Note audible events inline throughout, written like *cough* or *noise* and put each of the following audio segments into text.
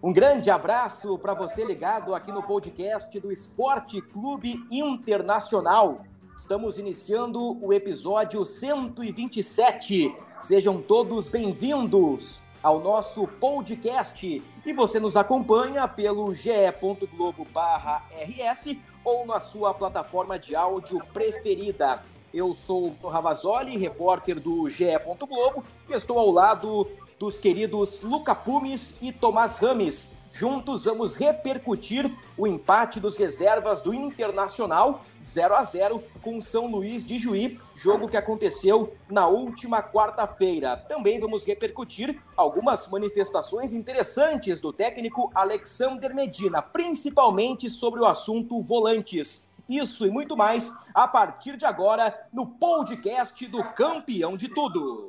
Um grande abraço para você ligado aqui no podcast do Esporte Clube Internacional. Estamos iniciando o episódio 127. Sejam todos bem-vindos ao nosso podcast. E você nos acompanha pelo ge.globo/rs ou na sua plataforma de áudio preferida. Eu sou o Ravazoli, repórter do GE. Globo, e estou ao lado dos queridos Luca Pumes e Tomás Rames. Juntos vamos repercutir o empate dos reservas do Internacional 0 a 0 com São Luís de Juí, jogo que aconteceu na última quarta-feira. Também vamos repercutir algumas manifestações interessantes do técnico Alexander Medina, principalmente sobre o assunto volantes. Isso e muito mais a partir de agora no podcast do Campeão de Tudo.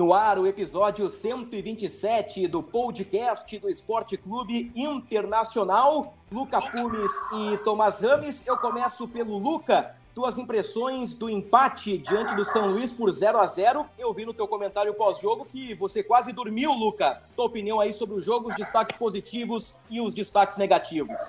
No ar, o episódio 127 do podcast do Esporte Clube Internacional. Luca Pumes e Tomás Rames. Eu começo pelo Luca. Tuas impressões do empate diante do São Luís por 0 a 0 Eu vi no teu comentário pós-jogo que você quase dormiu, Luca. Tua opinião aí sobre o jogo, os destaques positivos e os destaques negativos.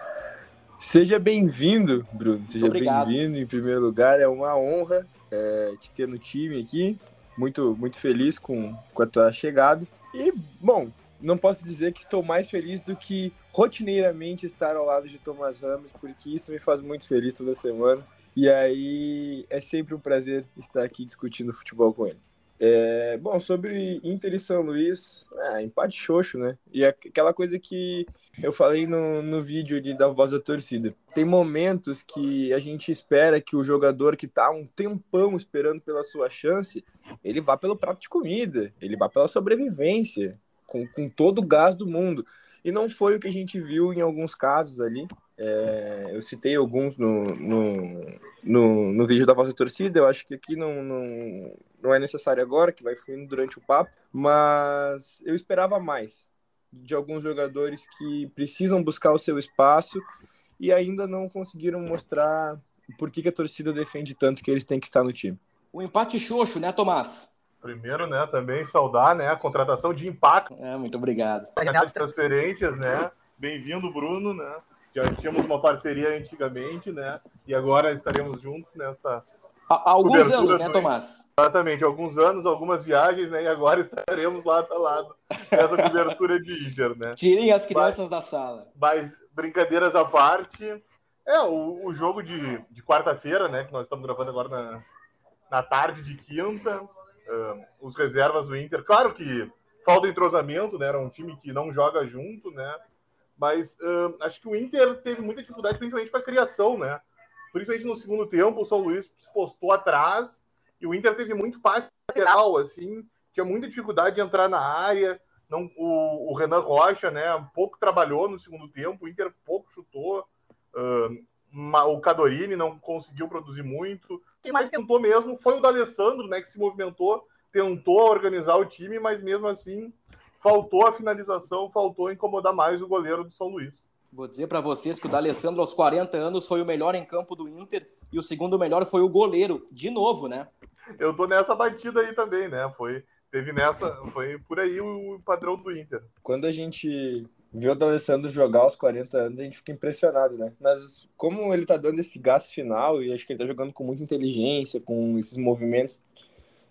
Seja bem-vindo, Bruno. Seja bem-vindo em primeiro lugar. É uma honra é, te ter no time aqui muito, muito feliz com, com a tua chegada. E, bom, não posso dizer que estou mais feliz do que rotineiramente estar ao lado de Thomas Ramos, porque isso me faz muito feliz toda semana. E aí é sempre um prazer estar aqui discutindo futebol com ele. É, bom, sobre Inter e São Luís, é, empate xoxo, né? E é aquela coisa que eu falei no, no vídeo ali da voz da torcida. Tem momentos que a gente espera que o jogador que tá um tempão esperando pela sua chance, ele vá pelo prato de comida, ele vá pela sobrevivência, com, com todo o gás do mundo. E não foi o que a gente viu em alguns casos ali. É, eu citei alguns no, no, no, no, vídeo da voz da torcida, eu acho que aqui não, não, não é necessário agora, que vai fluindo durante o papo, mas eu esperava mais de alguns jogadores que precisam buscar o seu espaço e ainda não conseguiram mostrar por que, que a torcida defende tanto que eles têm que estar no time. O empate xoxo, né, Tomás? Primeiro, né, também saudar, né, a contratação de impacto. É, muito obrigado. As transferências, né? Bem-vindo, Bruno, né? Já tínhamos uma parceria antigamente, né? E agora estaremos juntos nesta. Há alguns anos, né, Tomás? Exatamente, alguns anos, algumas viagens, né? E agora *laughs* estaremos lado a lado nessa cobertura de Inter, né? Tirem as crianças mas, da sala. Mas, brincadeiras à parte, é, o, o jogo de, de quarta-feira, né? Que nós estamos gravando agora na, na tarde de quinta. Uh, os reservas do Inter. Claro que falta entrosamento, né? Era um time que não joga junto, né? Mas uh, acho que o Inter teve muita dificuldade, principalmente para a criação, né? Principalmente no segundo tempo, o São Luís se postou atrás e o Inter teve muito passe lateral, assim, tinha muita dificuldade de entrar na área. Não, o, o Renan Rocha, né, pouco trabalhou no segundo tempo, o Inter pouco chutou. Uh, o Cadorini não conseguiu produzir muito. Quem mais tentou mesmo foi o D'Alessandro, né, que se movimentou, tentou organizar o time, mas mesmo assim faltou a finalização, faltou incomodar mais o goleiro do São Luís. Vou dizer para vocês que o D'Alessandro, aos 40 anos, foi o melhor em campo do Inter e o segundo melhor foi o goleiro, de novo, né? Eu tô nessa batida aí também, né? Foi, teve nessa, foi por aí o padrão do Inter. Quando a gente vê o D'Alessandro jogar aos 40 anos, a gente fica impressionado, né? Mas como ele tá dando esse gás final e acho que ele tá jogando com muita inteligência, com esses movimentos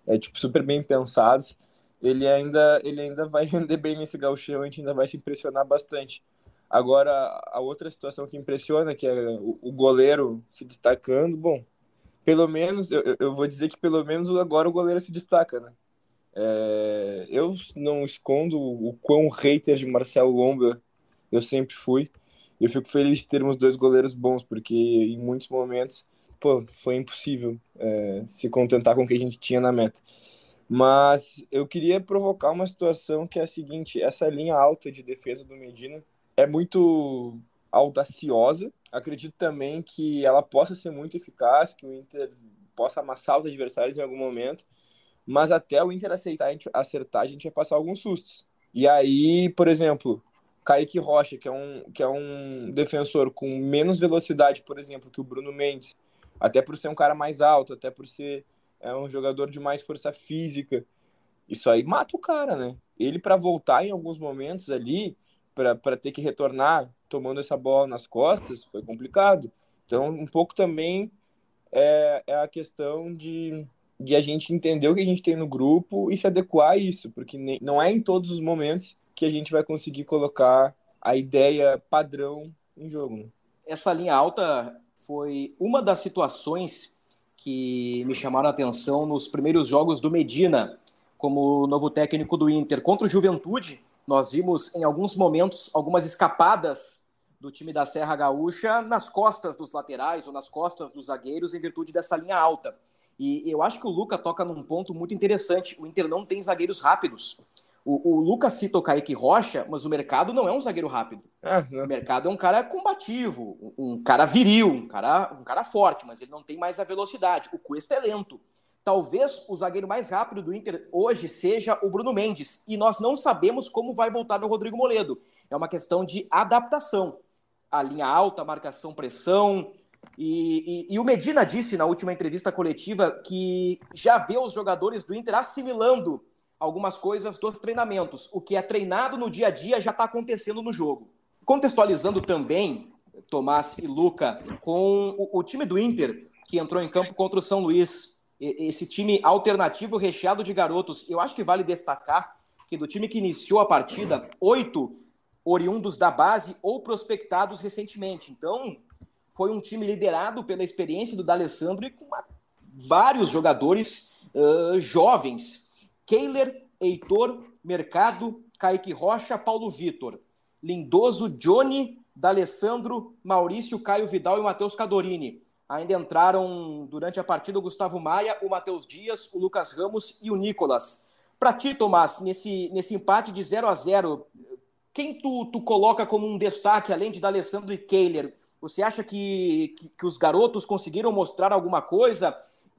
é, tipo, super bem pensados, ele ainda, ele ainda vai *laughs* render bem nesse gauchão, a gente ainda vai se impressionar bastante. Agora, a outra situação que impressiona, que é o, goleiro se destacando, bom, pelo menos, eu, eu, vou dizer que pelo menos agora o goleiro se destaca, né? É, eu não escondo o quão hater de Marcelo Lomba eu sempre fui. Eu fico feliz de termos dois goleiros bons, porque em muitos momentos pô, foi impossível é, se contentar com o que a gente tinha na meta. Mas eu queria provocar uma situação que é a seguinte: essa linha alta de defesa do Medina é muito audaciosa. Acredito também que ela possa ser muito eficaz, que o Inter possa amassar os adversários em algum momento. Mas até o Inter aceitar, a gente, acertar, a gente vai passar alguns sustos. E aí, por exemplo, Kaique Rocha, que é um, que é um defensor com menos velocidade, por exemplo, que o Bruno Mendes, até por ser um cara mais alto, até por ser é um jogador de mais força física. Isso aí mata o cara, né? Ele, para voltar em alguns momentos ali, para ter que retornar tomando essa bola nas costas, foi complicado. Então, um pouco também é, é a questão de, de a gente entender o que a gente tem no grupo e se adequar a isso, porque nem, não é em todos os momentos que a gente vai conseguir colocar a ideia padrão em jogo. Né? Essa linha alta foi uma das situações que me chamaram a atenção nos primeiros jogos do Medina como novo técnico do Inter. Contra o Juventude, nós vimos em alguns momentos algumas escapadas do time da Serra Gaúcha nas costas dos laterais ou nas costas dos zagueiros em virtude dessa linha alta. E eu acho que o Luca toca num ponto muito interessante. O Inter não tem zagueiros rápidos. O, o Lucas cita o Kaique Rocha, mas o mercado não é um zagueiro rápido. Ah, o mercado é um cara combativo, um cara viril, um cara, um cara forte, mas ele não tem mais a velocidade. O Cuesta é lento. Talvez o zagueiro mais rápido do Inter hoje seja o Bruno Mendes. E nós não sabemos como vai voltar o Rodrigo Moledo. É uma questão de adaptação. A linha alta, marcação, pressão. E, e, e o Medina disse na última entrevista coletiva que já vê os jogadores do Inter assimilando algumas coisas dos treinamentos. O que é treinado no dia a dia já está acontecendo no jogo. Contextualizando também, Tomás e Luca, com o, o, time do Inter, que entrou em campo contra o São Luís, esse time alternativo recheado de garotos. Eu acho que vale destacar que do time que iniciou a partida, oito oriundos da base ou prospectados recentemente. Então, foi um time liderado pela experiência do D'Alessandro e com uma, vários jogadores uh, jovens Keiler, Heitor, Mercado, Kaique Rocha, Paulo Vitor, Lindoso, Johnny, D'Alessandro, Maurício, Caio Vidal e Matheus Cadorini. Ainda entraram durante a partida o Gustavo Maia, o Matheus Dias, o Lucas Ramos e o Nicolas. Para ti, Tomás, nesse, nesse empate de 0 a 0 quem tu, tu coloca como um destaque, além de D'Alessandro e Keiler? Você acha que, que, que os garotos conseguiram mostrar alguma coisa?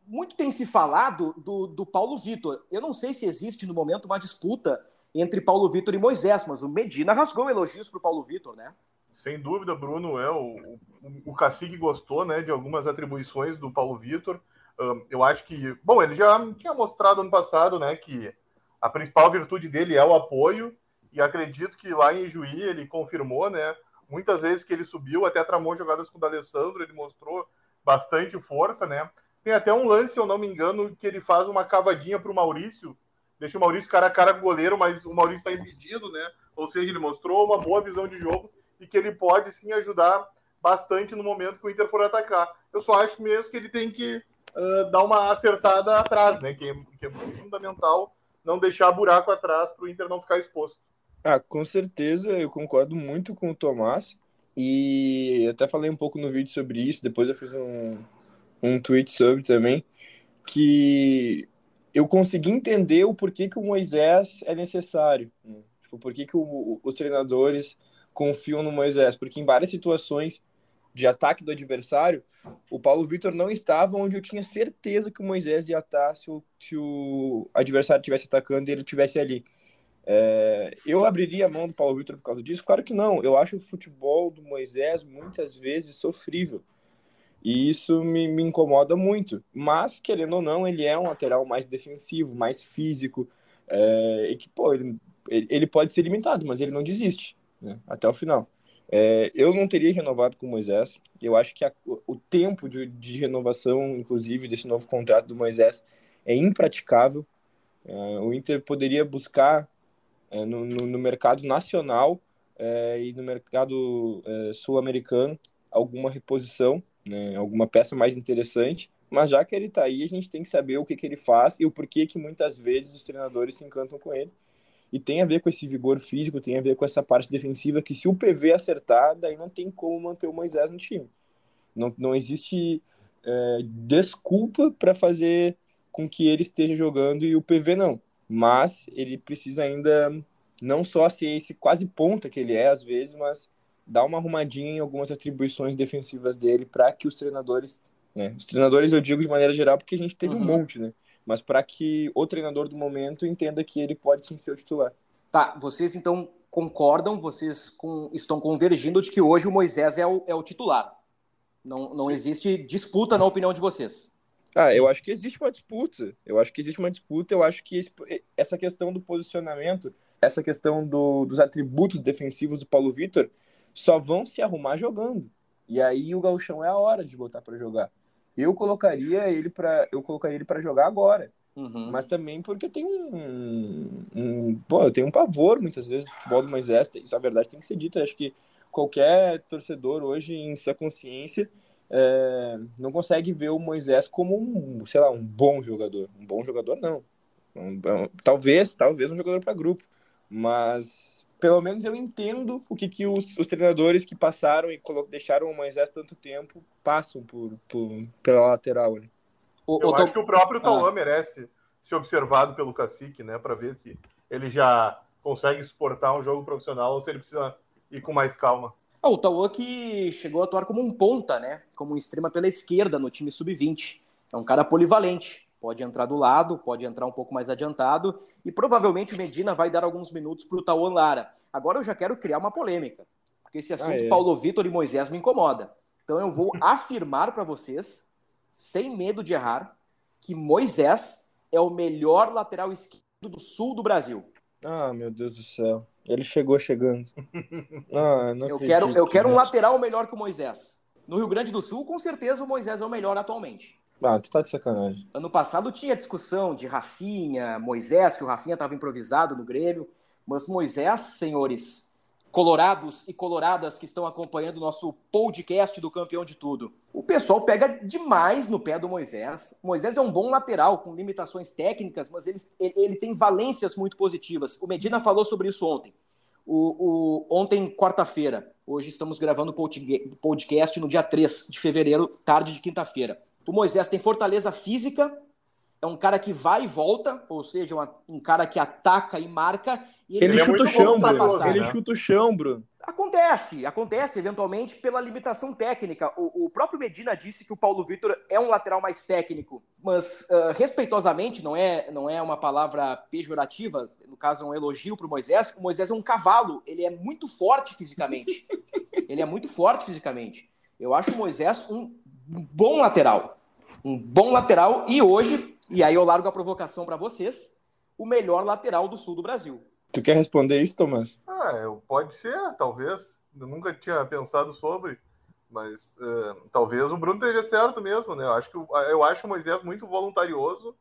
Muito tem se falado do, do Paulo Vitor. Eu não sei se existe no momento uma disputa entre Paulo Vitor e Moisés, mas o Medina rasgou elogios para o Paulo Vitor, né? Sem dúvida, Bruno, é o, o, o Cacique gostou, né, de algumas atribuições do Paulo Vitor. Um, eu acho que, bom, ele já tinha mostrado ano passado, né, que a principal virtude dele é o apoio e acredito que lá em Juí ele confirmou, né, muitas vezes que ele subiu, até tramou jogadas com o D'Alessandro, ele mostrou bastante força, né? Tem até um lance, se eu não me engano, que ele faz uma cavadinha para o Maurício, deixa o Maurício cara a cara com o goleiro, mas o Maurício está impedido, né? Ou seja, ele mostrou uma boa visão de jogo e que ele pode sim ajudar bastante no momento que o Inter for atacar. Eu só acho mesmo que ele tem que uh, dar uma acertada atrás, né? Que é, que é muito fundamental não deixar buraco atrás para o Inter não ficar exposto. Ah, com certeza, eu concordo muito com o Tomás. E até falei um pouco no vídeo sobre isso. Depois eu fiz um, um tweet sobre também, que eu consegui entender o porquê que o Moisés é necessário. Né? Tipo, por que, o, os treinadores confiam no Moisés? Porque em várias situações de ataque do adversário, o Paulo Vitor não estava onde eu tinha certeza que o Moisés ia estar se o, se o adversário estivesse atacando e ele estivesse ali. É, eu abriria a mão do Paulo Vitor por causa disso? Claro que não. Eu acho o futebol do Moisés muitas vezes sofrível. E isso me, me incomoda muito. Mas, querendo ou não, ele é um lateral mais defensivo, mais físico. É, e que, pô, ele, ele pode ser limitado, mas ele não desiste né, até o final. É, eu não teria renovado com o Moisés. Eu acho que a, o tempo de, de, renovação, inclusive, desse novo contrato do Moisés é impraticável. É, o Inter poderia buscar é, no, no, no, mercado nacional é, e no mercado é, sul-americano alguma reposição né, alguma peça mais interessante, mas já que ele está aí, a gente tem que saber o que, que ele faz e o porquê que muitas vezes os treinadores se encantam com ele. E tem a ver com esse vigor físico, tem a ver com essa parte defensiva que se o PV acertar, daí não tem como manter o Moisés no time. Não, não existe é, desculpa para fazer com que ele esteja jogando e o PV não. Mas ele precisa ainda não só ser esse quase ponta que ele é às vezes, mas dar uma arrumadinha em algumas atribuições defensivas dele para que os treinadores, né, os treinadores eu digo de maneira geral porque a gente teve uhum. um monte, né? Mas para que o treinador do momento entenda que ele pode sim ser o titular. Tá, vocês então concordam, vocês com, estão convergindo de que hoje o Moisés é o, é o titular. Não, não existe disputa na opinião de vocês. Ah, eu acho que existe uma disputa. Eu acho que existe uma disputa. Eu acho que esse, essa questão do posicionamento, essa questão do, dos atributos defensivos do Paulo Vitor, só vão se arrumar jogando. E aí o Galchão é a hora de botar para jogar. Eu colocaria ele para eu colocaria ele para jogar agora. Uhum. Mas também porque eu tenho um, um, Pô, eu tenho um pavor muitas vezes do futebol do Moisés. Isso, a verdade, tem que ser dita. Acho que qualquer torcedor hoje, em sua consciência, é, não consegue ver o Moisés como um, sei lá, um bom jogador. Um bom jogador, não. Um, um, talvez, talvez um jogador para grupo. Mas pelo menos eu entendo o que, que os, os treinadores que passaram e deixaram o Moisés tanto tempo passam por, por pela lateral. Né? O, eu acho que o próprio Tauan ah. merece ser observado pelo cacique, né? Para ver se ele já consegue suportar um jogo profissional ou se ele precisa ir com mais calma. Ah, o Tauan que chegou a atuar como um ponta, né? Como um extrema pela esquerda no time sub-20. É um cara polivalente. Pode entrar do lado, pode entrar um pouco mais adiantado. E provavelmente o Medina vai dar alguns minutos para o Tauan Lara. Agora eu já quero criar uma polêmica. Porque esse assunto ah, é. Paulo Vitor e Moisés me incomoda. Então eu vou *laughs* afirmar para vocês sem medo de errar, que Moisés é o melhor lateral esquerdo do sul do Brasil. Ah, meu Deus do céu. Ele chegou chegando. *laughs* Ah, não eu, quero, eu quero um lateral melhor que o Moisés. No Rio Grande do Sul, com certeza o Moisés é o melhor atualmente. Ah, tu tá de sacanagem. Ano passado tinha discussão de Rafinha, Moisés, que o Rafinha estava improvisado no Grêmio. Mas Moisés, senhores, colorados e coloradas que estão acompanhando o nosso podcast do Campeão de Tudo. O pessoal pega demais no pé do Moisés. Moisés é um bom lateral, com limitações técnicas, mas ele, ele tem valências muito positivas. O Medina falou sobre isso ontem. O, o ontem, quarta-feira, hoje estamos gravando o podcast no dia 3 de fevereiro, tarde de quinta-feira. O Moisés tem fortaleza física, é um cara que vai e volta, ou seja, uma, um cara que ataca e marca. E ele, ele é chuta o chão, Bruno. Passar, ele né? chuta o chão, Bruno. Acontece, acontece eventualmente pela limitação técnica. O, o próprio Medina disse que o Paulo Vitor é um lateral mais técnico, mas uh, respeitosamente, não é, não é uma palavra pejorativa, no caso é um elogio para o Moisés. O Moisés é um cavalo, ele é muito forte fisicamente. *laughs* ele é muito forte fisicamente. Eu acho o Moisés um bom lateral. Um bom lateral e hoje e aí eu largo a provocação para vocês, o melhor lateral do sul do Brasil. Tu quer responder isso, Tomás? Ah, pode ser, talvez. Eu nunca tinha pensado sobre, mas uh, talvez o Bruno esteja certo mesmo, né? Eu acho que eu acho o Moisés muito voluntarioso.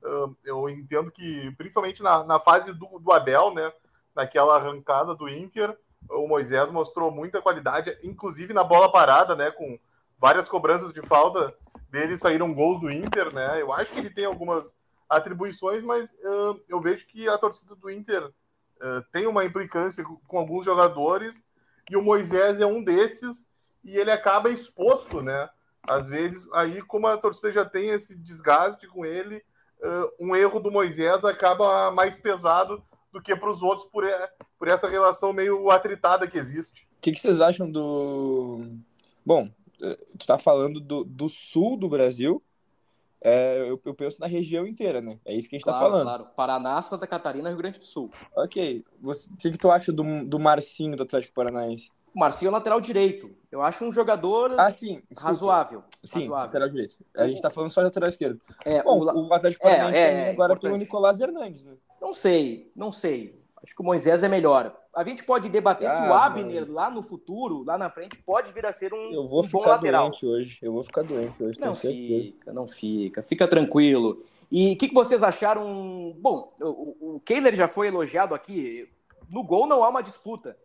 Uh, eu entendo que, principalmente na, na fase do, do Abel, né? Naquela arrancada do Inter, o Moisés mostrou muita qualidade, inclusive na bola parada, né? Com várias cobranças de falta dele saíram gols do Inter, né? Eu acho que ele tem algumas atribuições, mas uh, eu vejo que a torcida do Inter uh, tem uma implicância com, alguns jogadores e o Moisés é um desses e ele acaba exposto, né? Às vezes, aí, como a torcida já tem esse desgaste com ele, uh, um erro do Moisés acaba mais pesado do que para os outros por, por essa relação meio atritada que existe. O que, que vocês acham do. Bom, tu tá falando do, do sul do Brasil, é, eu, eu, penso na região inteira, né? É isso que a gente tá claro, tá falando. Claro, Paraná, Santa Catarina, Rio Grande do Sul. Ok. o que, que tu acha do, do Marcinho do Atlético Paranaense? O Marcinho é lateral direito. Eu acho um jogador ah, sim, razoável. Sim, razoável. lateral direito. A gente tá falando só de lateral esquerdo. É, Bom, o, o Atlético Paranaense é, é, agora importante. tem o Nicolás Hernandes, né? Não sei, não sei. Acho que o Moisés é melhor. A gente pode debater ah, se o ah, Abner mano. lá no futuro, lá na frente, pode vir a ser um, eu vou um bom lateral. Doente hoje. Eu vou ficar doente hoje, não fica, Não fica, fica tranquilo. E o que, que, vocês acharam? Bom, o, o Kehler já foi elogiado aqui. No gol não há uma disputa.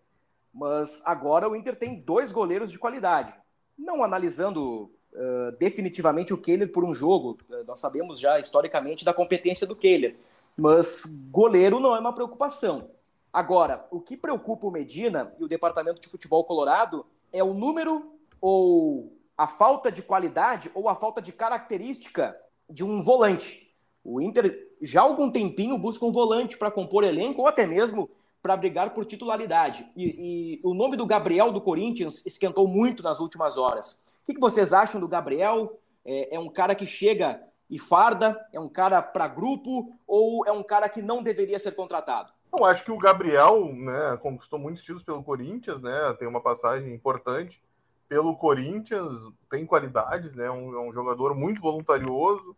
Mas agora o Inter tem dois goleiros de qualidade. Não analisando uh, definitivamente o Kehler por um jogo. nós sabemos já historicamente da competência do Kehler. Mas goleiro não é uma preocupação. Agora, o que preocupa o Medina e o departamento de futebol colorado é o número ou a falta de qualidade ou a falta de característica de um volante. O Inter já há algum tempinho busca um volante para compor elenco ou até mesmo para brigar por titularidade. E, e, o nome do Gabriel do Corinthians esquentou muito nas últimas horas. O que, que vocês acham do Gabriel? É, é, um cara que chega e farda? É um cara para grupo? Ou é um cara que não deveria ser contratado? Eu acho que o Gabriel né, conquistou muitos títulos pelo Corinthians, né? Tem uma passagem importante pelo Corinthians, tem qualidades, né? Um, é um jogador muito voluntarioso,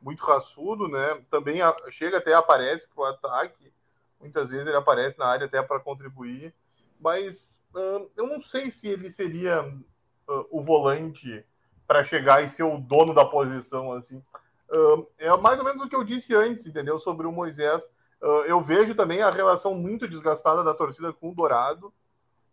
muito raçudo, né? Também a, chega até aparece para o ataque. Muitas vezes ele aparece na área até para contribuir, mas uh, eu não sei se ele seria uh, o volante para chegar e ser o dono da posição assim. Uh, é mais ou menos o que eu disse antes, entendeu? Sobre o Moisés eu vejo também a relação muito desgastada da torcida com o Dourado.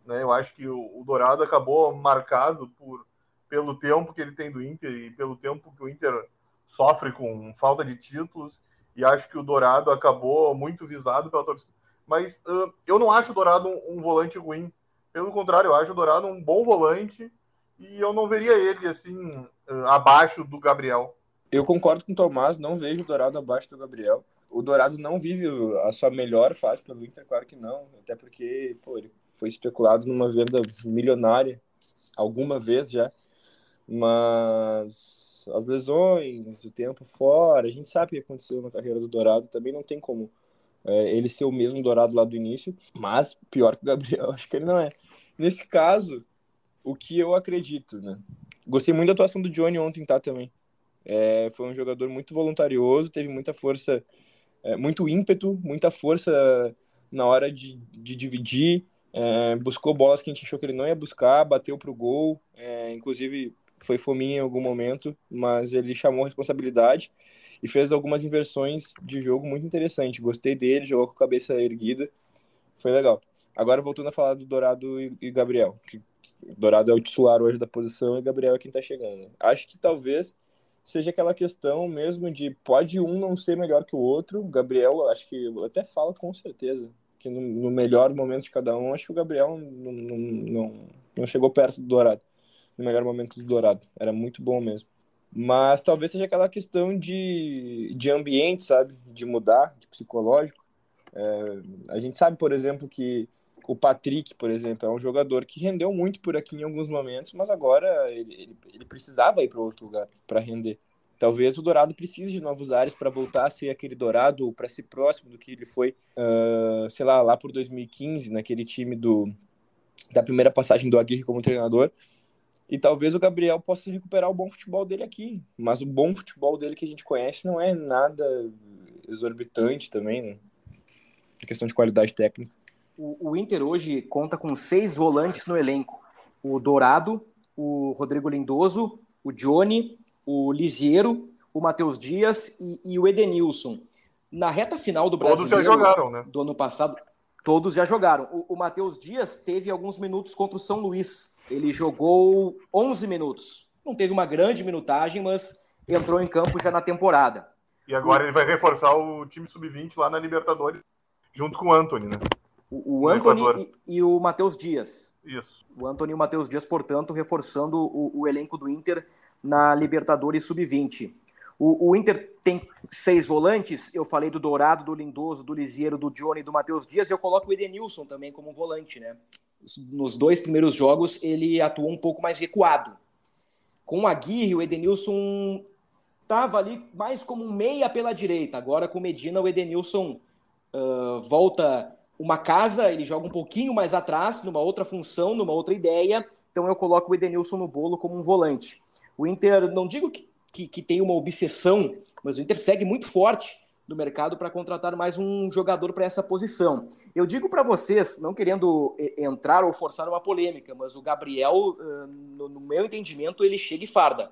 Né? Eu acho que o, o, Dourado acabou marcado por, pelo tempo que ele tem do Inter e pelo tempo que o Inter sofre com falta de títulos. E acho que o Dourado acabou muito visado pela torcida. Mas uh, eu não acho o Dourado um, um, volante ruim. Pelo contrário, eu acho o Dourado um bom volante. E eu não veria ele assim uh, abaixo do Gabriel. Eu concordo com o Tomás, não vejo o Dourado abaixo do Gabriel o Dourado não vive a sua melhor fase pelo Inter, claro que não. Até porque pô, ele foi especulado numa venda milionária alguma vez já. Mas as lesões, o tempo fora, a gente sabe o que aconteceu na carreira do Dourado. Também não tem como é, ele ser o mesmo Dourado lá do início. Mas pior que o Gabriel, *laughs* acho que ele não é. Nesse caso, o que eu acredito, né? Gostei muito da atuação do Johnny ontem, tá? Também. É, foi um jogador muito voluntarioso, teve muita força é, muito ímpeto, muita força na hora de, de dividir, é, buscou bolas que a gente achou que ele não ia buscar, bateu para o gol, é, inclusive foi fominha em algum momento, mas ele chamou a responsabilidade e fez algumas inversões de jogo muito interessante. Gostei dele, jogou com a cabeça erguida, foi legal. Agora voltando a falar do Dourado e, Gabriel, que Dourado é o titular hoje da posição e Gabriel é quem está chegando. Acho que talvez seja aquela questão mesmo de pode um não ser melhor que o outro. Gabriel, acho que até falo com certeza que no, no melhor momento de cada um, acho que o Gabriel não, não, não, não chegou perto do Dourado. No melhor momento do Dourado. Era muito bom mesmo. Mas talvez seja aquela questão de, de ambiente, sabe? De mudar, de psicológico. É, a gente sabe, por exemplo, que o Patrick, por exemplo, é um jogador que rendeu muito por aqui em alguns momentos, mas agora ele, ele, ele precisava ir para outro lugar para render. Talvez o Dourado precise de novos ares para voltar a ser aquele Dourado, para ser próximo do que ele foi, uh, sei lá, lá por 2015, naquele time do, da primeira passagem do Aguirre como treinador. E talvez o Gabriel possa recuperar o bom futebol dele aqui. Mas o bom futebol dele que a gente conhece não é nada exorbitante também, né? A questão de qualidade técnica. O, o Inter hoje conta com seis volantes no elenco: o Dourado, o Rodrigo Lindoso, o Johnny, o Lisiero, o Matheus Dias e, e, o Edenilson. Na reta final do Brasileiro todos já jogaram, né? do ano passado, todos já jogaram. O, o Matheus Dias teve alguns minutos contra o São Luís. Ele jogou 11 minutos. Não teve uma grande minutagem, mas entrou em campo já na temporada. E agora ele vai reforçar o time sub-20 lá na Libertadores, junto com o Anthony, né? O, o Anthony e, e, o Matheus Dias. Isso. O Anthony e o Matheus Dias, portanto, reforçando o, o elenco do Inter na Libertadores Sub-20. O, o, Inter tem seis volantes, eu falei do Dourado, do Lindoso, do Lisieiro, do Johnny e do Matheus Dias, e eu coloco o Edenilson também como volante, né? Nos dois primeiros jogos ele atuou um pouco mais recuado. Com o Aguirre, o Edenilson estava ali mais como um meia pela direita. Agora com o Medina, o Edenilson uh, volta uma casa, ele joga um pouquinho mais atrás, numa outra função, numa outra ideia. Então eu coloco o Edenilson no bolo como um volante. O Inter, não digo que, que, que tem uma obsessão, mas o Inter segue muito forte no mercado para contratar mais um jogador para essa posição. Eu digo para vocês, não querendo entrar ou forçar uma polêmica, mas o Gabriel, no meu entendimento, ele chega e farda.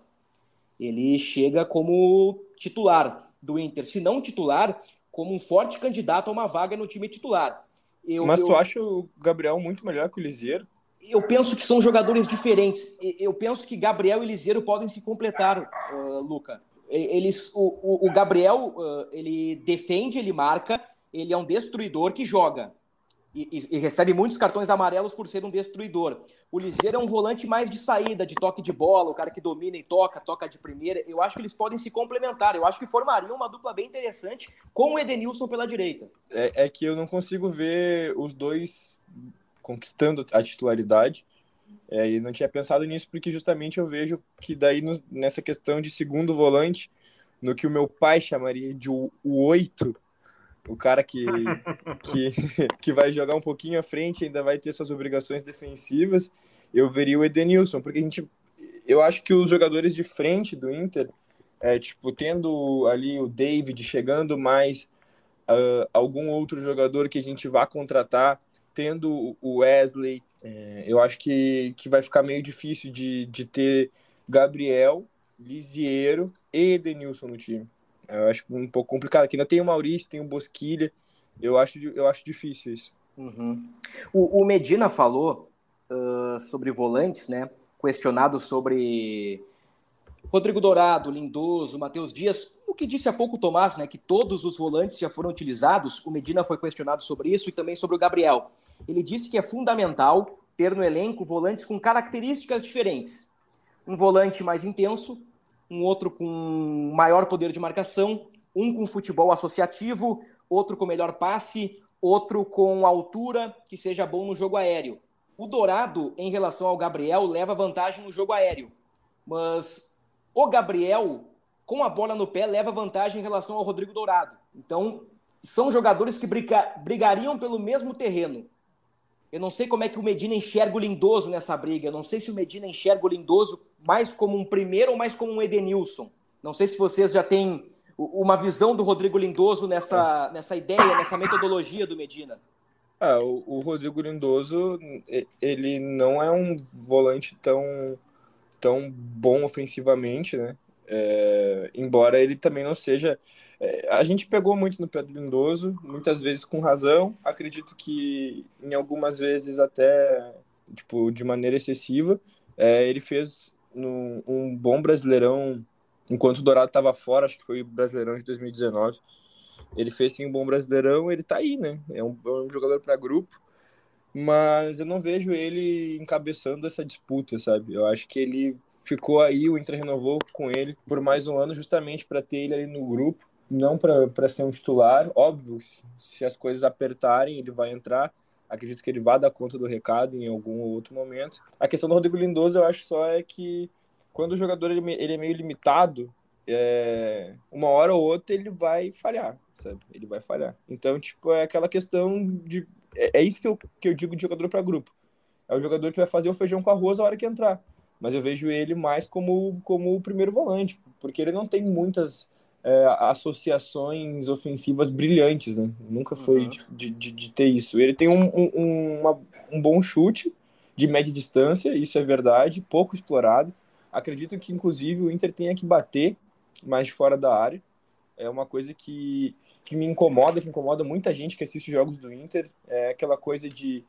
Ele chega como titular do Inter, se não titular, como um forte candidato a uma vaga no time titular. Eu, Mas tu eu, acha o Gabriel muito melhor que o Liseiro? Eu penso que são jogadores diferentes. Eu penso que Gabriel e Liseiro podem se completar, uh, Luca. Eles, o, o, Gabriel, uh, ele defende, ele marca, ele é um destruidor que joga. E, e, recebe muitos cartões amarelos por ser um destruidor. O Liseiro é um volante mais de saída, de toque de bola, o cara que domina e toca, toca de primeira. Eu acho que eles podem se complementar. Eu acho que formariam uma dupla bem interessante com o Edenilson pela direita. É, é que eu não consigo ver os dois conquistando a titularidade. É, e não tinha pensado nisso porque justamente eu vejo que daí no, nessa questão de segundo volante, no que o meu pai chamaria de o oito, o cara que, *laughs* que, que vai jogar um pouquinho à frente ainda vai ter suas obrigações defensivas, eu veria o Edenilson, porque a gente, eu acho que os jogadores de frente do Inter, é, tipo, tendo ali o David chegando mais uh, algum outro jogador que a gente vá contratar, tendo o Wesley, é, eu acho que, que vai ficar meio difícil de, de ter Gabriel, Lisiero e Edenilson no time. Eu acho um pouco complicado. Aqui ainda tem o Maurício, tem o Bosquilha. Eu acho, eu acho difícil isso. Uhum. O, o, Medina falou uh, sobre volantes, né? Questionado sobre Rodrigo Dourado, Lindoso, Matheus Dias. O que disse há pouco o Tomás, né? Que todos os volantes já foram utilizados. O Medina foi questionado sobre isso e também sobre o Gabriel. Ele disse que é fundamental ter no elenco volantes com características diferentes. Um volante mais intenso, um outro com maior poder de marcação, um com futebol associativo, outro com melhor passe, outro com altura, que seja bom no jogo aéreo. O Dourado, em relação ao Gabriel, leva vantagem no jogo aéreo. Mas o Gabriel, com a bola no pé, leva vantagem em relação ao Rodrigo Dourado. Então, são jogadores que briga, brigariam pelo mesmo terreno. Eu não sei como é que o Medina enxerga o Lindoso nessa briga. Eu não sei se o Medina enxerga o Lindoso mais como um primeiro ou mais como um Edenilson. Não sei se vocês já têm uma visão do Rodrigo Lindoso nessa, nessa ideia, nessa metodologia do Medina. É, o, o, Rodrigo Lindoso, ele não é um volante tão, tão bom ofensivamente, né? É, embora ele também não seja. É, a gente pegou muito no Pedro Lindoso, muitas vezes com razão. Acredito que em algumas vezes até tipo de maneira excessiva. É, ele fez no, um bom brasileirão enquanto o Dourado estava fora, acho que foi o brasileirão de 2019. Ele fez sim um bom brasileirão, ele está aí, né? É um, é um jogador para grupo, mas eu não vejo ele encabeçando essa disputa, sabe? Eu acho que ele ficou aí, o Inter renovou com ele por mais um ano, justamente para ter ele ali no grupo, não para ser um titular. Óbvio, se as coisas apertarem, ele vai entrar. Acredito que ele vai dar conta do recado em algum outro momento. A questão do Rodrigo Lindoso, eu acho só é que quando o jogador ele, ele é meio limitado, é, uma hora ou outra ele vai falhar, sabe? Ele vai falhar. Então, tipo, é aquela questão de. É, é isso que eu, que eu digo de jogador para grupo. É o jogador que vai fazer o feijão com arroz a hora que entrar mas eu vejo ele mais como, como o primeiro volante, porque ele não tem muitas é, associações ofensivas brilhantes, né? Nunca foi uhum. de, de, de, ter isso. Ele tem um, um, uma, um bom chute de média distância, isso é verdade, pouco explorado. Acredito que, inclusive, o Inter tenha que bater mais de fora da área. É uma coisa que, que me incomoda, que incomoda muita gente que assiste jogos do Inter. É aquela coisa de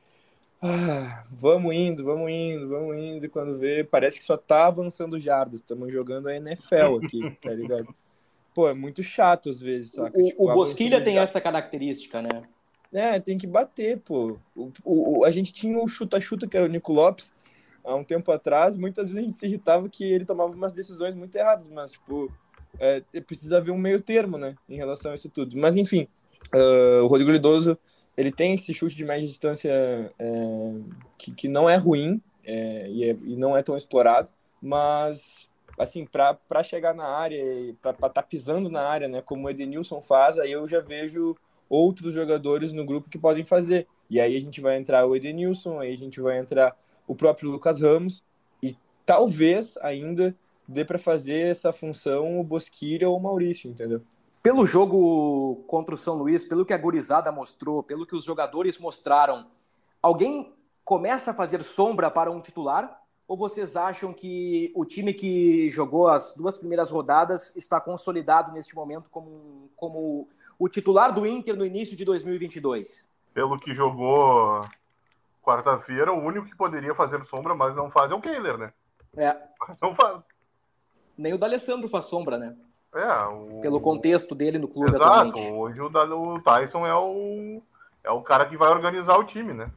ah, vamos indo, vamos indo, vamos indo, e quando vê, parece que só tá avançando jardas. Estamos jogando a NFL aqui, tá ligado? *laughs* Pô, é muito chato às vezes, saca? O, tipo, o Bosquilha tem essa característica, né? É, tem que bater, pô. O, o, a gente tinha o chuta-chuta, que era o Nico Lopes, há um tempo atrás. Muitas vezes a gente se irritava que ele tomava umas decisões muito erradas, mas, tipo, é, precisa haver um meio termo, né, em relação a isso tudo. Mas, enfim, uh, o Rodrigo Lidoso ele tem esse chute de média distância é, que, que não é ruim é, e, é, e, não é tão explorado, mas assim para chegar na área para estar tá pisando na área, né, como o Edenilson faz, aí eu já vejo outros jogadores no grupo que podem fazer. E aí a gente vai entrar o Edenilson, aí a gente vai entrar o próprio Lucas Ramos e talvez ainda dê para fazer essa função o Bosquilha ou o Maurício, entendeu? Pelo jogo contra o São Luís, pelo que a gurizada mostrou, pelo que os jogadores mostraram, alguém começa a fazer sombra para um titular? Ou vocês acham que o time que jogou as duas primeiras rodadas está consolidado neste momento como, como o titular do Inter no início de 2022? Pelo que jogou quarta-feira, o único que poderia fazer sombra, mas não faz, é o Kehler, né? É. Mas não faz. Nem o D'Alessandro faz sombra, né? É, o... Pelo contexto dele no clube Exato, atualmente. hoje o, o Tyson é o, é o cara que vai organizar o time, né?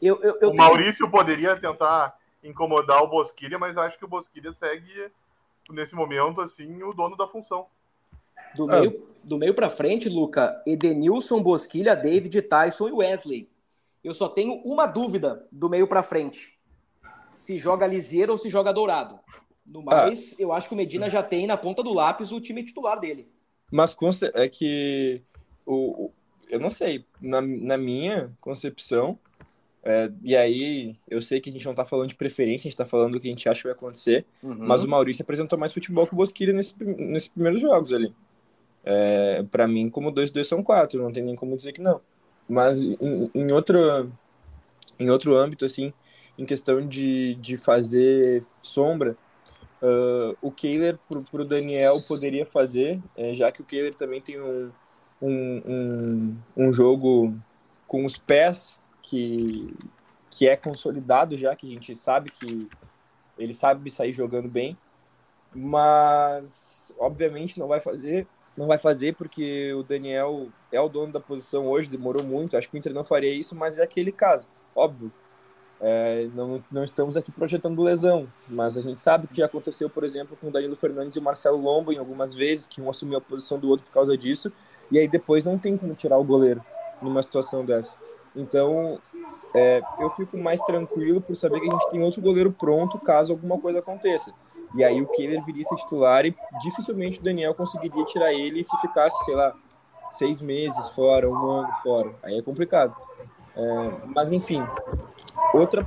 Eu, eu, eu o Maurício tenho... poderia tentar incomodar o Bosquilha, mas acho que o Bosquilha segue, nesse momento, assim, o dono da função. Do meio, ah. do meio para frente, Luca, Edenilson, Bosquilha, David, Tyson e Wesley. Eu só tenho uma dúvida do meio para frente. Se joga Liseiro ou se joga Dourado. No mais, ah. eu acho que o Medina já tem na ponta do lápis o time titular dele. Mas é que o, eu não sei, na, na minha concepção, é, e aí eu sei que a gente não tá falando de preferência, a gente tá falando do que a gente acha que vai acontecer, uhum. mas o Maurício apresentou mais futebol que o Bosquilha nesse, nesses primeiros jogos ali. É, para mim, como 2-2 são 4, não tem nem como dizer que não. Mas em, em, outro, em outro âmbito, assim, em questão de, de fazer sombra, uh, o Kehler para o Daniel poderia fazer, é, já que o Kehler também tem um, um, um, um jogo com os pés que, que é consolidado já, que a gente sabe que ele sabe sair jogando bem, mas obviamente não vai fazer não vai fazer porque o Daniel é o dono da posição hoje, demorou muito. Acho que o Inter não faria isso, mas é aquele caso, óbvio. É, não, não estamos aqui projetando lesão, mas a gente sabe que já aconteceu, por exemplo, com o Danilo Fernandes e o Marcelo Lombo em algumas vezes, que um assumiu a posição do outro por causa disso, e aí depois não tem como tirar o goleiro numa situação dessa. Então, é, eu fico mais tranquilo por saber que a gente tem outro goleiro pronto caso alguma coisa aconteça. E aí o Kehler viria a ser titular e dificilmente o Daniel conseguiria tirar ele se ficasse, sei lá, seis meses fora, um ano fora. Aí é complicado. É, mas enfim, outra.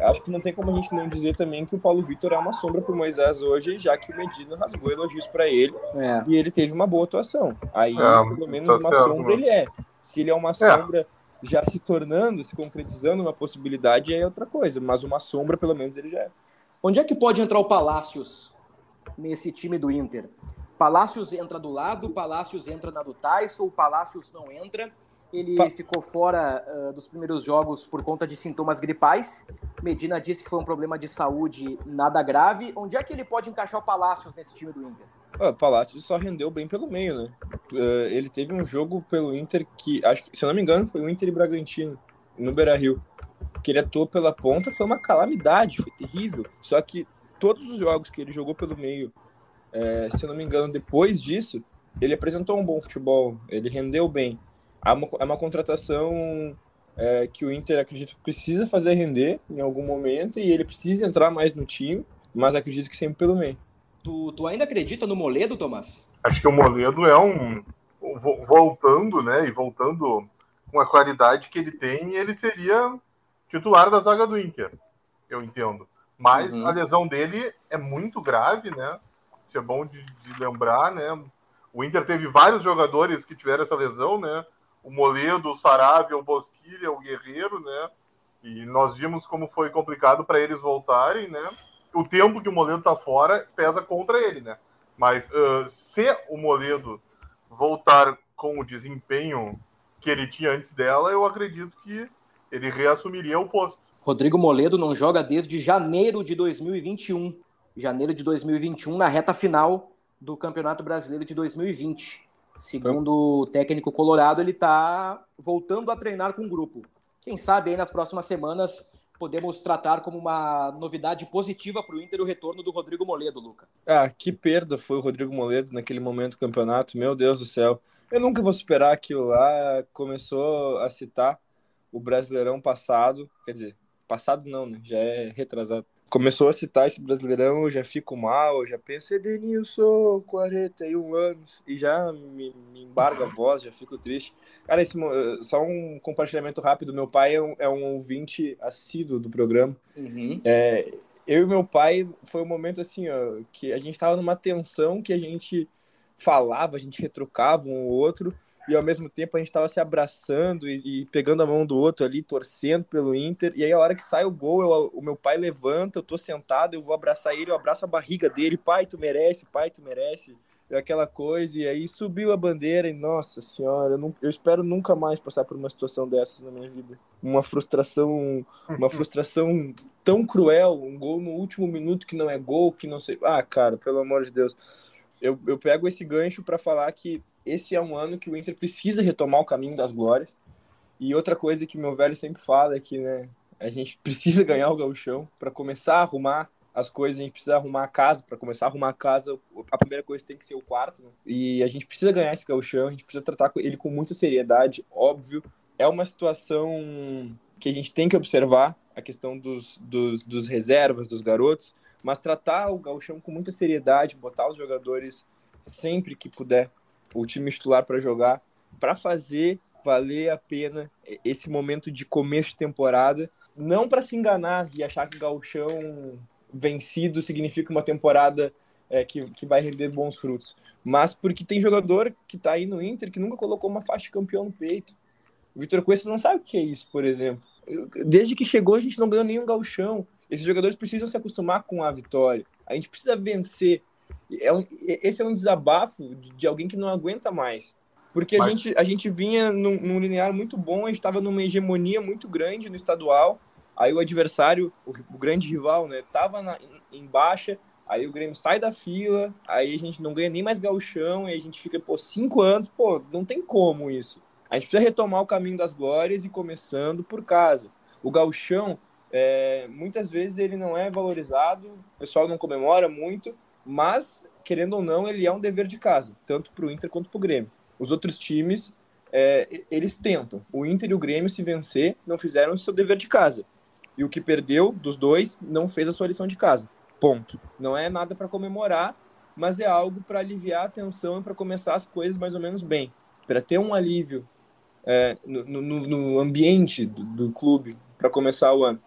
Acho que não tem como a gente não dizer também que o Paulo Vitor é uma sombra para o Moisés hoje, já que o Medina rasgou elogios para ele é. e ele teve uma boa atuação. Aí, é, pelo menos, tá uma certo, sombra ele é. Se ele é uma é. sombra já se tornando, se concretizando uma possibilidade, é outra coisa, mas uma sombra, pelo menos, ele já é. Onde é que pode entrar o Palácios nesse time do Inter? Palácios entra do lado, Palácios entra na do Tyson, o Palácios não entra. Ele pa... ficou fora uh, dos primeiros jogos por conta de sintomas gripais. Medina disse que foi um problema de saúde nada grave. Onde é que ele pode encaixar o Palácios nesse time do Inter? O Palácios só rendeu bem pelo meio, né? Uh, ele teve um jogo pelo Inter que, acho que, se eu não me engano, foi o Inter e Bragantino, no Beira Rio que ele atuou pela ponta foi uma calamidade, foi terrível. Só que todos os jogos que ele jogou pelo meio, é, se eu não me engano, depois disso, ele apresentou um bom futebol, ele rendeu bem. É uma, é uma contratação é, que o Inter, acredito, precisa fazer render em algum momento e ele precisa entrar mais no time, mas acredito que sempre pelo meio. Tu, tu ainda acredita no Moledo, Tomás? Acho que o Moledo é um. Voltando, né? E voltando com a qualidade que ele tem, ele seria titular da zaga do Inter, eu entendo. Mas uhum. a lesão dele é muito grave, né? Isso é bom de, de, lembrar, né? O Inter teve vários jogadores que tiveram essa lesão, né? O Moledo, o Saravia, o Bosquilha, o Guerreiro, né? E nós vimos como foi complicado para eles voltarem, né? O tempo que o Moledo tá fora pesa contra ele, né? Mas uh, se o Moledo voltar com o desempenho que ele tinha antes dela, eu acredito que ele reassumiria o posto. Rodrigo Moledo não joga desde janeiro de 2021. Janeiro de 2021, na reta final do Campeonato Brasileiro de 2020. Segundo o técnico colorado, ele está voltando a treinar com o grupo. Quem sabe aí nas próximas semanas podemos tratar como uma novidade positiva para o Inter o retorno do Rodrigo Moledo, Luca. Ah, que perda foi o Rodrigo Moledo naquele momento do campeonato, meu Deus do céu. Eu nunca vou superar aquilo lá. Começou a citar o Brasileirão passado, quer dizer, passado não, né? Já é retrasado. Começou a citar esse Brasileirão, eu já fico mal, eu já penso, Edenilson, 41 anos, e já me, me embarga a voz, já fico triste. Cara, esse, só um compartilhamento rápido, meu pai é um, é um ouvinte assíduo do programa. Uhum. É, eu e meu pai, foi um momento assim, ó, que a gente tava numa tensão que a gente falava, a gente retrucava um ou outro, e ao mesmo tempo a gente estava se abraçando e, e, pegando a mão do outro ali, torcendo pelo Inter. E aí a hora que sai o gol, eu, o meu pai levanta, eu tô sentado, eu vou abraçar ele, eu abraço a barriga dele, pai, tu merece, pai, tu merece. Aquela coisa, e aí subiu a bandeira, e nossa senhora, eu, não, eu espero nunca mais passar por uma situação dessas na minha vida. Uma frustração, uma frustração tão cruel, um gol no último minuto que não é gol, que não sei. Ah, cara, pelo amor de Deus. Eu, eu pego esse gancho para falar que esse é um ano que o Inter precisa retomar o caminho das glórias. E outra coisa que meu velho sempre fala é que, né, a gente *laughs* precisa ganhar o gauchão para começar a arrumar as coisas, a gente precisa arrumar a casa. Para começar a arrumar a casa, a primeira coisa tem que ser o quarto. Né? E a gente precisa ganhar esse gauchão, a gente precisa tratar ele com muita seriedade, óbvio. É uma situação que a gente tem que observar, a questão dos, dos, dos reservas, dos garotos, mas tratar o gauchão com muita seriedade, botar os jogadores sempre que puder, o time titular para jogar, para fazer valer a pena esse momento de começo de temporada, não para se enganar e achar que o gauchão vencido significa uma temporada é, que, que vai render bons frutos, mas porque tem jogador que está aí no Inter que nunca colocou uma faixa de campeão no peito. O Vitor Cuesta não sabe o que é isso, por exemplo. Desde que chegou, a gente não ganhou nenhum galchão. Esses jogadores precisam se acostumar com a vitória. A gente precisa vencer. É um, esse é um desabafo de, alguém que não aguenta mais. Porque Mas... a, gente, a gente vinha num, num linear muito bom, a gente estava numa hegemonia muito grande no estadual. Aí o adversário, o, o grande rival, né, tava na, em, em baixa. Aí o Grêmio sai da fila, aí a gente não ganha nem mais gauchão, e a gente fica, pô, cinco anos, pô, não tem como isso. A gente precisa retomar o caminho das glórias e começando por casa. O gauchão, é, muitas vezes ele não é valorizado, o pessoal não comemora muito, mas, querendo ou não, ele é um dever de casa, tanto para o Inter quanto para o Grêmio. Os outros times, é, eles tentam. O Inter e o Grêmio, se vencer, não fizeram o seu dever de casa. E o que perdeu dos dois não fez a sua lição de casa. Ponto. Não é nada para comemorar, mas é algo para aliviar a tensão e para começar as coisas mais ou menos bem. Para ter um alívio é, no, no, no, ambiente do, do clube para começar o ano.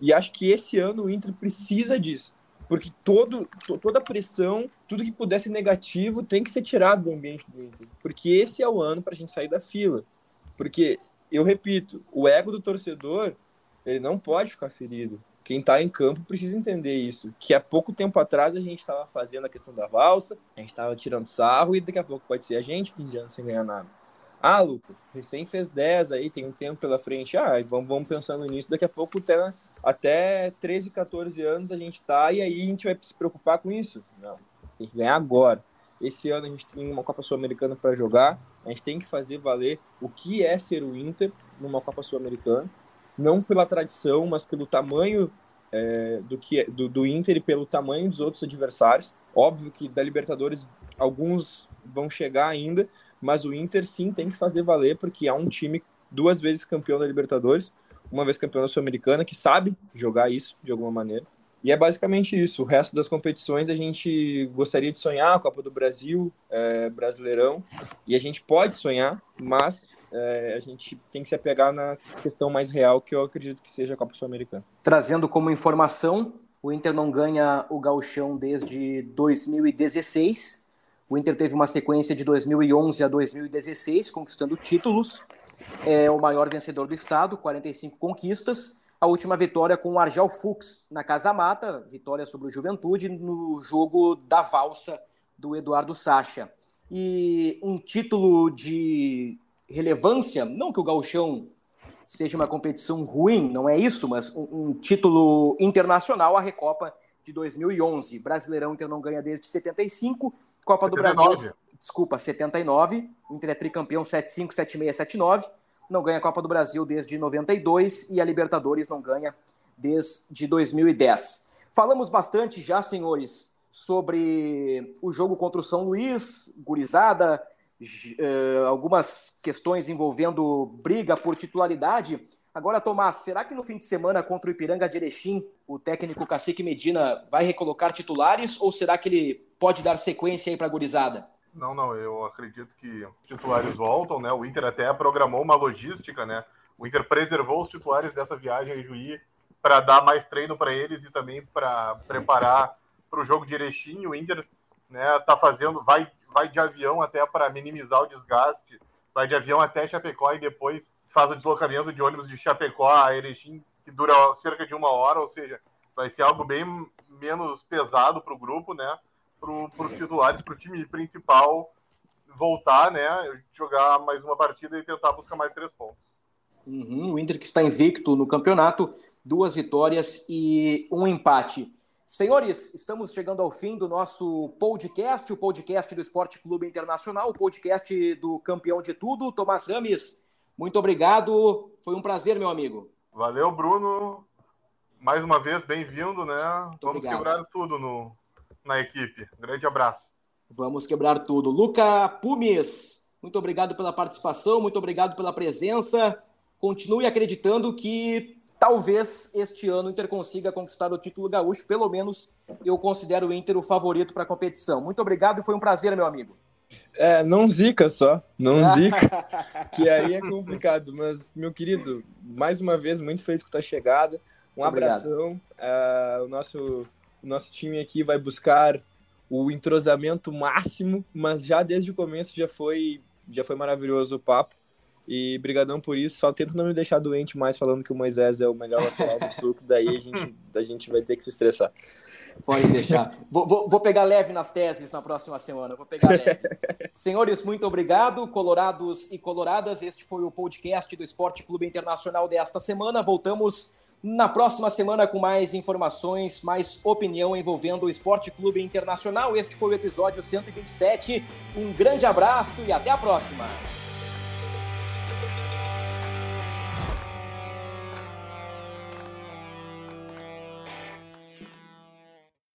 E acho que esse ano o Inter precisa disso, porque todo, toda a pressão, tudo que pudesse negativo tem que ser tirado do ambiente do Inter, porque esse é o ano para a gente sair da fila. Porque, eu repito, o ego do torcedor ele não pode ficar ferido. Quem está em campo precisa entender isso. Que há pouco tempo atrás a gente estava fazendo a questão da valsa, a gente estava tirando sarro e daqui a pouco pode ser a gente 15 anos sem ganhar nada. Ah, Lucas, recém fez 10 aí, tem um tempo pela frente. Ah, vamos, vamos pensando nisso. Daqui a pouco, até, até 13, 14 anos a gente tá e aí a gente vai se preocupar com isso. Não, tem que ganhar agora. Esse ano a gente tem uma Copa Sul-Americana para jogar. A gente tem que fazer valer o que é ser o Inter numa Copa Sul-Americana. Não pela tradição, mas pelo tamanho é, do, que, é, do, do Inter e pelo tamanho dos outros adversários. Óbvio que da Libertadores alguns vão chegar ainda, mas o Inter sim tem que fazer valer, porque é um time duas vezes campeão da Libertadores, uma vez campeão da Sul-Americana, que sabe jogar isso de alguma maneira. E é basicamente isso. O resto das competições a gente gostaria de sonhar, a Copa do Brasil, é, Brasileirão, e a gente pode sonhar, mas é, a gente tem que se apegar na questão mais real, que eu acredito que seja a Copa Sul-Americana. Trazendo como informação, o Inter não ganha o gauchão desde 2016, o Inter teve uma sequência de 2011 a 2016, conquistando títulos. É o maior vencedor do estado, 45 conquistas. A última vitória com o Argel Fux na Casa Mata, vitória sobre o Juventude no jogo da valsa do Eduardo Sacha. E um título de relevância, não que o Gauchão seja uma competição ruim, não é isso, mas um, um título internacional, a Recopa de 2011. Brasileirão Inter não ganha desde 75 Copa 79. do Brasil. Desculpa, 79. O Inter é tricampeão 75, 76, 79. Não ganha a Copa do Brasil desde 92 e a Libertadores não ganha desde 2010. Falamos bastante já, senhores, sobre o jogo contra o São Luís, gurizada, uh, algumas questões envolvendo briga por titularidade. Agora, Tomás, será que no fim de semana contra o Ipiranga de Erechim, o técnico Cacique Medina vai recolocar titulares ou será que ele pode dar sequência aí para a gurizada? Não, não, eu acredito que os titulares voltam, né? O Inter até programou uma logística, né? O Inter preservou os titulares dessa viagem em Juí para dar mais treino para eles e também para preparar para o jogo de Erechim. O Inter, né, tá fazendo, vai, vai de avião até para minimizar o desgaste, vai de avião até Chapecó e depois faz o deslocamento de ônibus de Chapecó a Erechim, que dura cerca de uma hora, ou seja, vai ser algo bem menos pesado para o grupo, né? Para os titulares, para o time principal voltar, né? Jogar mais uma partida e tentar buscar mais três pontos. Uhum, o Inter que está invicto no campeonato, duas vitórias e um empate. Senhores, estamos chegando ao fim do nosso podcast, o podcast do Esporte Clube Internacional, o podcast do campeão de tudo, Tomás Rames. Muito obrigado. Foi um prazer, meu amigo. Valeu, Bruno. Mais uma vez, bem-vindo, né? Muito Vamos obrigado. quebrar tudo no, na equipe. grande abraço. Vamos quebrar tudo. Luca Pumes, muito obrigado pela participação, muito obrigado pela presença. Continue acreditando que talvez este ano o Inter consiga conquistar o título gaúcho. Pelo menos eu considero o Inter o favorito para a competição. Muito obrigado e foi um prazer, meu amigo. É, não zica só, não *laughs* zica, que aí é complicado. Mas, meu querido, mais uma vez, muito feliz com a tua chegada. Um muito abração. Uh, o, nosso, o nosso time aqui vai buscar o entrosamento máximo, mas já desde o começo já foi, já foi maravilhoso o papo. E brigadão por isso. Só tento não me deixar doente mais falando que o Moisés é o melhor lateral do sul, que daí a gente, a gente vai ter que se estressar. Pode deixar. Vou, vou, vou, pegar leve nas teses na próxima semana. Vou pegar leve. Senhores, muito obrigado. Colorados e coloradas, este foi o podcast do Esporte Clube Internacional desta semana. Voltamos na próxima semana com mais informações, mais opinião envolvendo o Esporte Clube Internacional. Este foi o episódio 127. Um grande abraço e até a próxima.